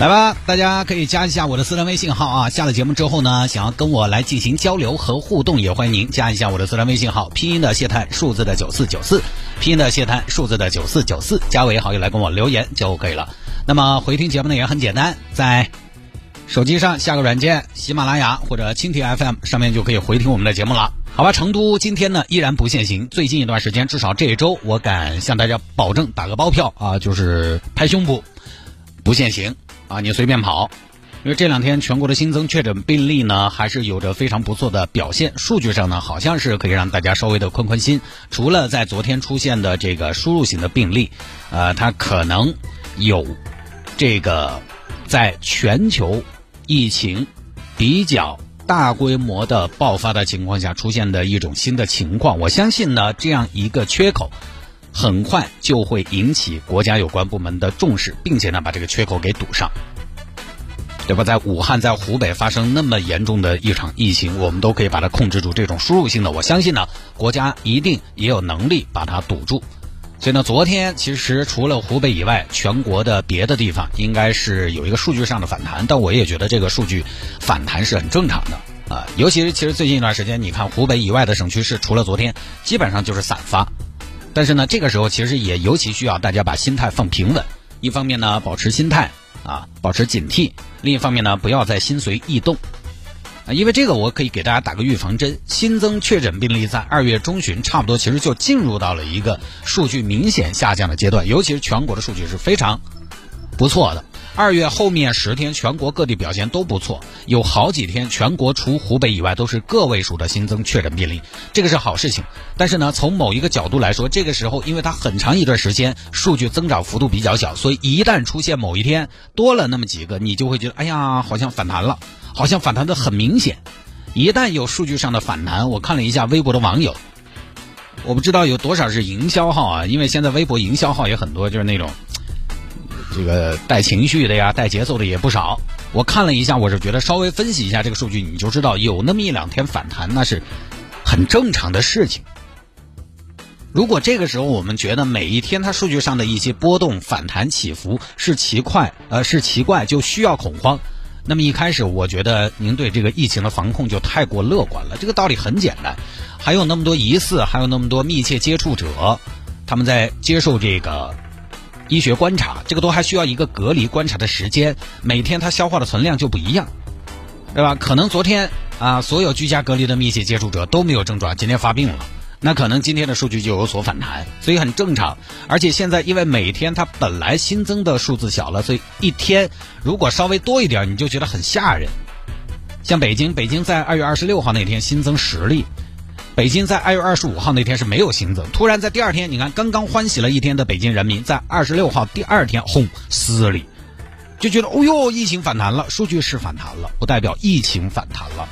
来吧，大家可以加一下我的私人微信号啊！下了节目之后呢，想要跟我来进行交流和互动，也欢迎您加一下我的私人微信号，拼音的谢探，数字的九四九四，拼音的谢探，数字的九四九四，加为好友来跟我留言就可以了。那么回听节目呢也很简单，在手机上下个软件，喜马拉雅或者蜻蜓 FM 上面就可以回听我们的节目了。好吧，成都今天呢依然不限行，最近一段时间，至少这一周，我敢向大家保证，打个包票啊，就是拍胸脯，不限行。啊，你随便跑，因为这两天全国的新增确诊病例呢，还是有着非常不错的表现。数据上呢，好像是可以让大家稍微的宽宽心。除了在昨天出现的这个输入型的病例，呃，它可能有这个在全球疫情比较大规模的爆发的情况下出现的一种新的情况。我相信呢，这样一个缺口。很快就会引起国家有关部门的重视，并且呢把这个缺口给堵上，对吧？在武汉、在湖北发生那么严重的一场疫情，我们都可以把它控制住。这种输入性的，我相信呢，国家一定也有能力把它堵住。所以呢，昨天其实除了湖北以外，全国的别的地方应该是有一个数据上的反弹，但我也觉得这个数据反弹是很正常的啊。尤其是其实最近一段时间，你看湖北以外的省区市，除了昨天，基本上就是散发。但是呢，这个时候其实也尤其需要大家把心态放平稳。一方面呢，保持心态啊，保持警惕；另一方面呢，不要再心随意动啊。因为这个，我可以给大家打个预防针：新增确诊病例在二月中旬差不多，其实就进入到了一个数据明显下降的阶段，尤其是全国的数据是非常不错的。二月后面十天，全国各地表现都不错，有好几天全国除湖北以外都是个位数的新增确诊病例，这个是好事情。但是呢，从某一个角度来说，这个时候因为它很长一段时间数据增长幅度比较小，所以一旦出现某一天多了那么几个，你就会觉得哎呀，好像反弹了，好像反弹的很明显。一旦有数据上的反弹，我看了一下微博的网友，我不知道有多少是营销号啊，因为现在微博营销号也很多，就是那种。这个带情绪的呀，带节奏的也不少。我看了一下，我是觉得稍微分析一下这个数据，你就知道有那么一两天反弹，那是很正常的事情。如果这个时候我们觉得每一天它数据上的一些波动、反弹、起伏是奇怪，呃，是奇怪，就需要恐慌，那么一开始我觉得您对这个疫情的防控就太过乐观了。这个道理很简单，还有那么多疑似，还有那么多密切接触者，他们在接受这个。医学观察，这个都还需要一个隔离观察的时间，每天它消化的存量就不一样，对吧？可能昨天啊，所有居家隔离的密切接触者都没有症状，今天发病了，那可能今天的数据就有所反弹，所以很正常。而且现在因为每天它本来新增的数字小了，所以一天如果稍微多一点，你就觉得很吓人。像北京，北京在二月二十六号那天新增十例。北京在二月二十五号那天是没有新增，突然在第二天，你看刚刚欢喜了一天的北京人民，在二十六号第二天轰死里，就觉得哦哟，疫情反弹了，数据是反弹了，不代表疫情反弹了。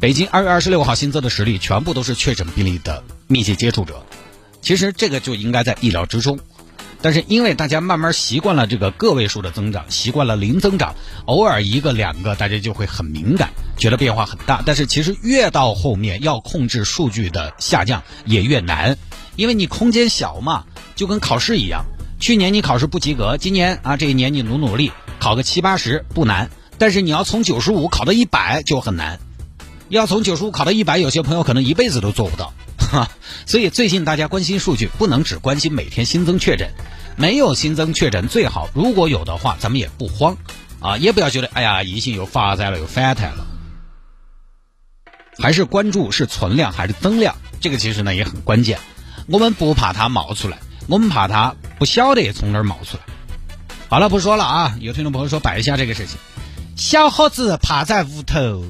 北京二月二十六号新增的十例全部都是确诊病例的密切接触者，其实这个就应该在意料之中。但是因为大家慢慢习惯了这个个位数的增长，习惯了零增长，偶尔一个两个，大家就会很敏感，觉得变化很大。但是其实越到后面要控制数据的下降也越难，因为你空间小嘛，就跟考试一样。去年你考试不及格，今年啊这一年你努努力考个七八十不难，但是你要从九十五考到一百就很难。要从九十五考到一百，有些朋友可能一辈子都做不到。哈，所以最近大家关心数据，不能只关心每天新增确诊。没有新增确诊最好，如果有的话，咱们也不慌，啊，也不要觉得哎呀，疫情又发展了，又反弹了，还是关注是存量还是增量，这个其实呢也很关键。我们不怕它冒出来，我们怕它不晓得从哪儿冒出来。好了，不说了啊，有听众朋友说摆一下这个事情，小伙子趴在屋头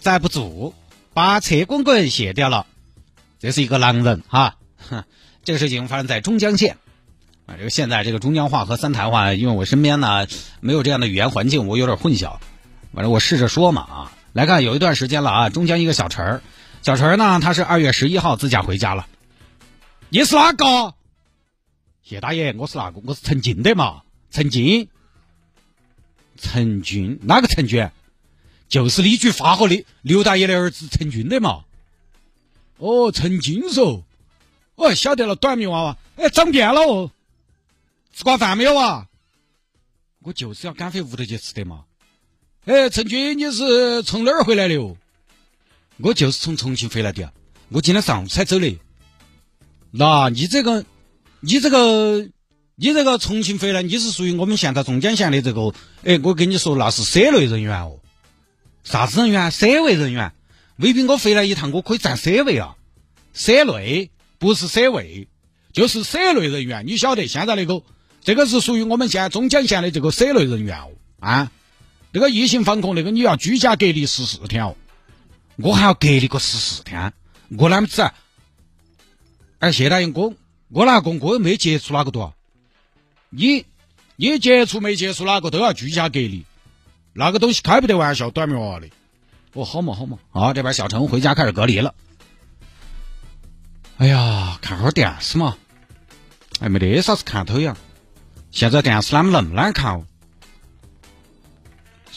站不住，把车滚滚卸掉了，这是一个狼人哈，哼，这个事情发生在中江县。啊，这个现在这个中江话和三台话，因为我身边呢没有这样的语言环境，我有点混淆。反正我试着说嘛啊，来看，有一段时间了啊，中江一个小陈儿，小陈儿呢，他是二月十一号自驾回家了。你是哪个？谢大爷，我是那个，我是陈静的嘛，陈静。陈俊，哪个陈俊？就是李局发和的刘大爷的儿子陈俊的嘛。哦，陈静噻，我晓得了，短命娃娃，哎，长变了哦。吃过饭没有啊？我就是要赶回屋头去吃的嘛。哎，陈军，你是从哪儿回来的哦？我就是从重庆回来的，我今天上午才走的。那你这个，你这个，你这个重庆回来，你是属于我们现在中江县的这个，哎，我跟你说，那是省内人员哦。啥子人员？省委人员。未必我回来一趟，我可以占省委啊。省内不是省委，就是省内人员。你晓得现在那个，这个是属于我们现在中江县的这个省内人员哦。啊。这个疫情防控，那个你要居家隔离十四天哦，我还要隔离个十四天，我哪么子？哎，谢大爷，我我哪个我又没接触哪个多，你你接触没接触哪个都要居家隔离，那个东西开不得玩笑，短命娃娃的。哦，好嘛好嘛，好，这边小陈回家开始隔离了。哎呀，看会儿电视嘛，哎，没得啥子看头呀，现在电视哪么那么难看哦？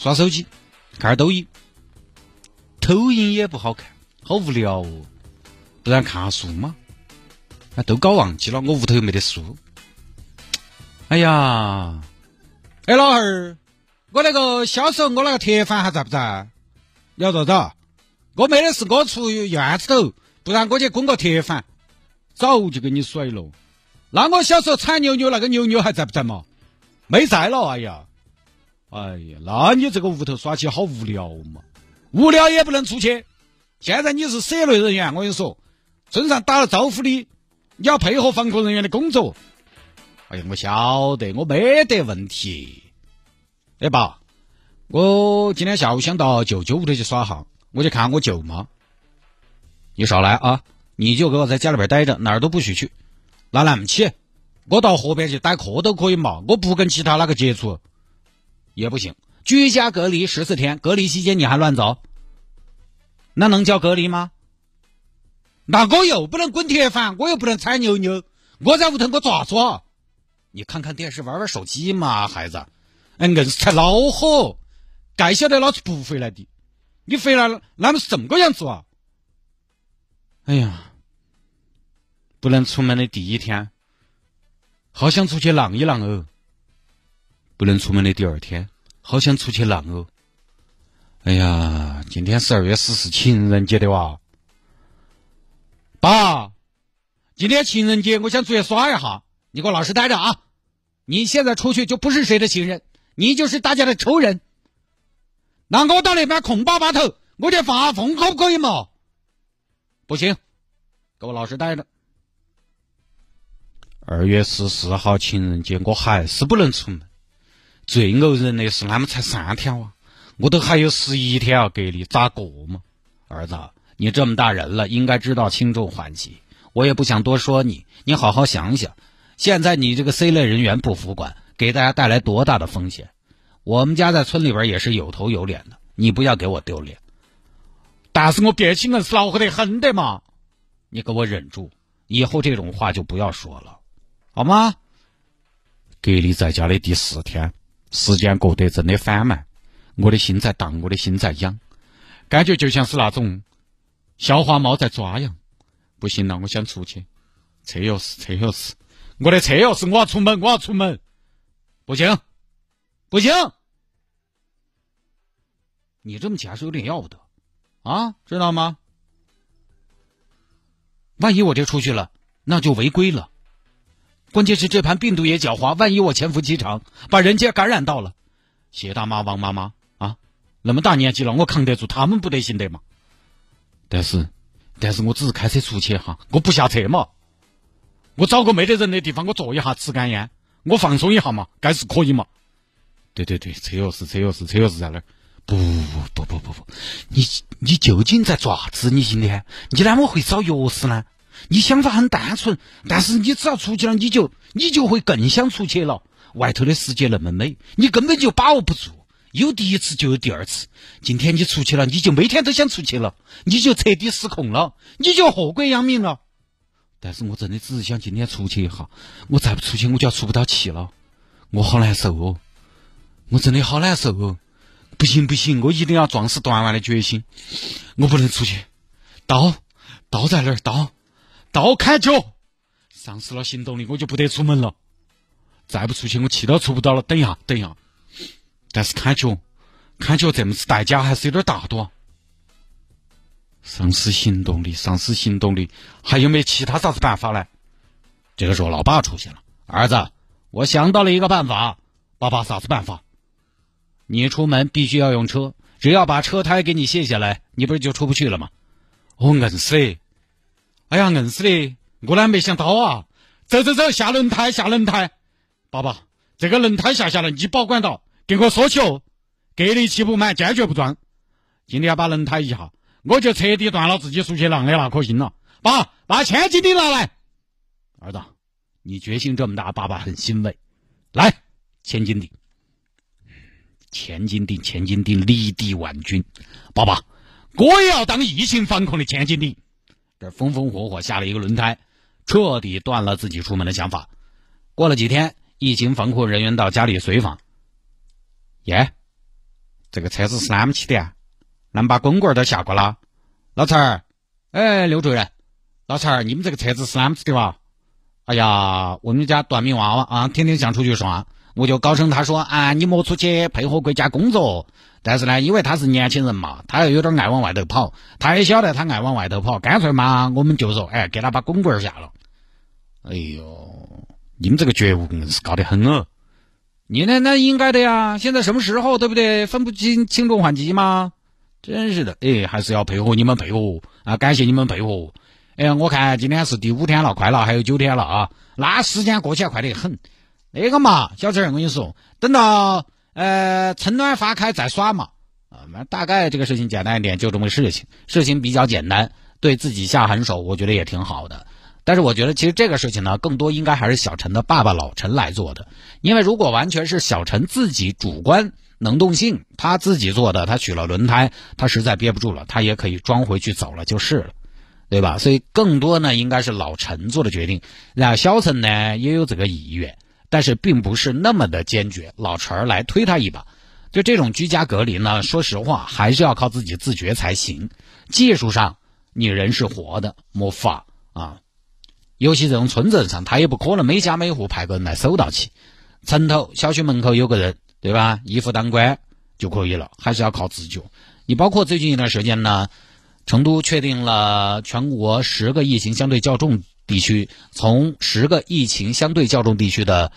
刷手机，看下抖音，抖音也不好看，好无聊哦。不然看下书嘛？啊，都搞忘记了，我屋头又没得书。哎呀，哎老汉儿，我那个小时候我那个铁饭还在不在？要咋子？我没得事，我出院子头，不然我去供个铁饭，早就给你甩了。那我小时候踩牛牛那个牛牛还在不在嘛？没在了，哎呀。哎呀，那你这个屋头耍起好无聊嘛？无聊也不能出去。现在你是省内人员，我跟你说，身上打了招呼的，你要配合防控人员的工作。哎呀，我晓得，我没得问题。哎爸，我今天下午想到舅舅屋头去耍哈，我去看我舅妈。你少来啊！你就给我在家里边待着，哪儿都不许去。那来不起，我到河边去待客都可以嘛，我不跟其他哪个接触。也不行，居家隔离十四天，隔离期间你还乱走，那能叫隔离吗？那我又不能滚铁饭，我又不能踩牛牛，我在屋头我咋做？你看看电视，玩玩手机嘛，孩子。哎，硬是才恼火，该晓得老子不回来的，你回来了，那么是这么个样子啊？哎呀，不能出门的第一天，好想出去浪一浪哦。不能出门的第二天，好想出去浪哦！哎呀，今天十二月十四情人节的哇！爸，今天情人节，我想出去耍一下，你给我老实待着啊！你现在出去就不是谁的情人，你就是大家的仇人。那我到那边空巴巴头，我去发疯可不可以嘛？不行，给我老实待着。二月十四号情人节，我还是不能出门。最怄人的是，那么才三天哇，我都还有十一天要隔离，咋过嘛？儿子，你这么大人了，应该知道轻重缓急。我也不想多说你，你好好想想。现在你这个 C 类人员不服管，给大家带来多大的风险？我们家在村里边也是有头有脸的，你不要给我丢脸。但是我憋气硬是恼火得很的嘛，你给我忍住，以后这种话就不要说了，好吗？隔离在家的第四天。时间过得真的缓慢，我的心在荡，我的心在痒，感觉就像是那种小花猫在抓痒。不行了，我想出去，车钥匙，车钥匙，我的车钥匙，我要出门，我要出门，不行，不行，你这么急还是有点要不得。啊，知道吗？万一我这出去了，那就违规了。关键是这盘病毒也狡猾，万一我潜伏期长，把人家感染到了，谢大妈、王妈妈啊，那么大年纪了，我扛得住，他们不得行的嘛？但是，但是我只是开车出去哈，我不下车嘛，我找个没得人的地方，我坐一下，吃根烟，我放松一下嘛，该是可以嘛？对对对，车钥匙，车钥匙，车钥匙在那儿？不不不不不，你你究竟在做啥子？你今天你怎么会找钥匙呢？你想法很单纯，但是你只要出去了，你就你就会更想出去了。外头的世界那么美，你根本就把握不住。有第一次就有第二次。今天你出去了，你就每天都想出去了，你就彻底失控了，你就祸国殃民了。但是我真的只是想今天出去一下，我再不出去我就要出不到气了，我好难受哦，我真的好难受哦。不行不行，我一定要壮士断腕的决心，我不能出去。刀，刀在哪儿？刀，刀砍脚，丧失了行动力，我就不得出门了。再不出去，我气都出不到了。等一下，等一下。但是砍脚，砍脚这么次代价还是有点大多。丧失行动力，丧失行动力，还有没有其他啥子办法呢？这个时候，老爸出现了。儿子，我想到了一个办法。爸爸，啥子办法？你出门必须要用车，只要把车胎给你卸下来，你不是就出不去了吗？我，硬死的！哎呀，硬死的！我呢没想到啊！走走走，下轮胎，下轮胎！爸爸，这个轮胎下下来，你保管到，给我说起哦。给力气不满，坚决不装。今天把轮胎一下，我就彻底断了自己出去浪的那颗心了。爸，把千斤顶拿来。儿子，你决心这么大，爸爸很欣慰。来，千斤顶。千斤顶，千斤顶，力敌万军。爸爸，我也要当疫情防控的千斤顶。这风风火火下了一个轮胎，彻底断了自己出门的想法。过了几天，疫情防控人员到家里随访。耶，这个车子是哪么起的啊？那么把滚棍都下过了。老陈儿，哎，刘主任，老陈儿，你们这个车子是哪么子的哇？哎呀，我们家短命娃娃啊，天天想出去耍。我就高声他说啊，你莫出去配合国家工作。但是呢，因为他是年轻人嘛，他又有点爱往外头跑，他也晓得他爱往外头跑，干脆嘛，我们就说，哎，给他把滚棍下了。哎呦，你们这个觉悟硬是高得很哦。你那那应该的呀，现在什么时候对不对？分不清轻重缓急吗？真是的，哎，还是要配合你们配合啊，感谢你们配合。哎，我看今天是第五天了，快了，还有九天了啊，那时间过起来快得很。那个嘛，小陈，我跟你说，等到呃春暖花开再耍嘛。啊，那大概这个事情简单一点，就这么个事情。事情比较简单，对自己下狠手，我觉得也挺好的。但是我觉得，其实这个事情呢，更多应该还是小陈的爸爸老陈来做的。因为如果完全是小陈自己主观能动性，他自己做的，他取了轮胎，他实在憋不住了，他也可以装回去走了就是了，对吧？所以更多呢，应该是老陈做的决定，然后小陈呢也有这个意愿。但是并不是那么的坚决，老陈儿来推他一把。就这种居家隔离呢，说实话还是要靠自己自觉才行。技术上你人是活的，没法啊。尤其这种村镇上，他也不可能每家每户派个人来守到起。城头小区门口有个人，对吧？一夫当关就可以了，还是要靠自救。你包括最近一段时间呢，成都确定了全国十个疫情相对较重。地区从十个疫情相对较重地区的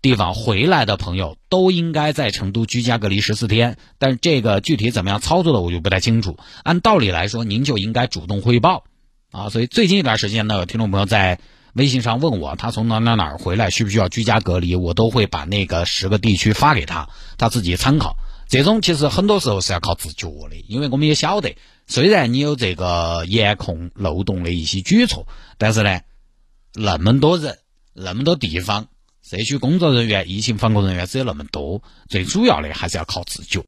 地方回来的朋友，都应该在成都居家隔离十四天。但是这个具体怎么样操作的，我就不太清楚。按道理来说，您就应该主动汇报啊。所以最近一段时间呢，有听众朋友在微信上问我，他从哪哪哪儿回来，需不需要居家隔离，我都会把那个十个地区发给他，他自己参考。这种其实很多时候是要靠自觉的，因为我们也晓得。虽然你有这个严控漏洞的一些举措，但是呢，那么多人，那么多地方，社区工作人员、疫情防控人员只有那么多，最主要的还是要靠自觉。